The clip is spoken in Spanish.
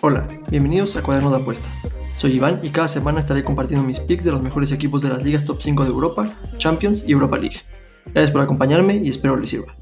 Hola, bienvenidos a Cuaderno de Apuestas. Soy Iván y cada semana estaré compartiendo mis picks de los mejores equipos de las ligas top 5 de Europa, Champions y Europa League. Gracias por acompañarme y espero les sirva.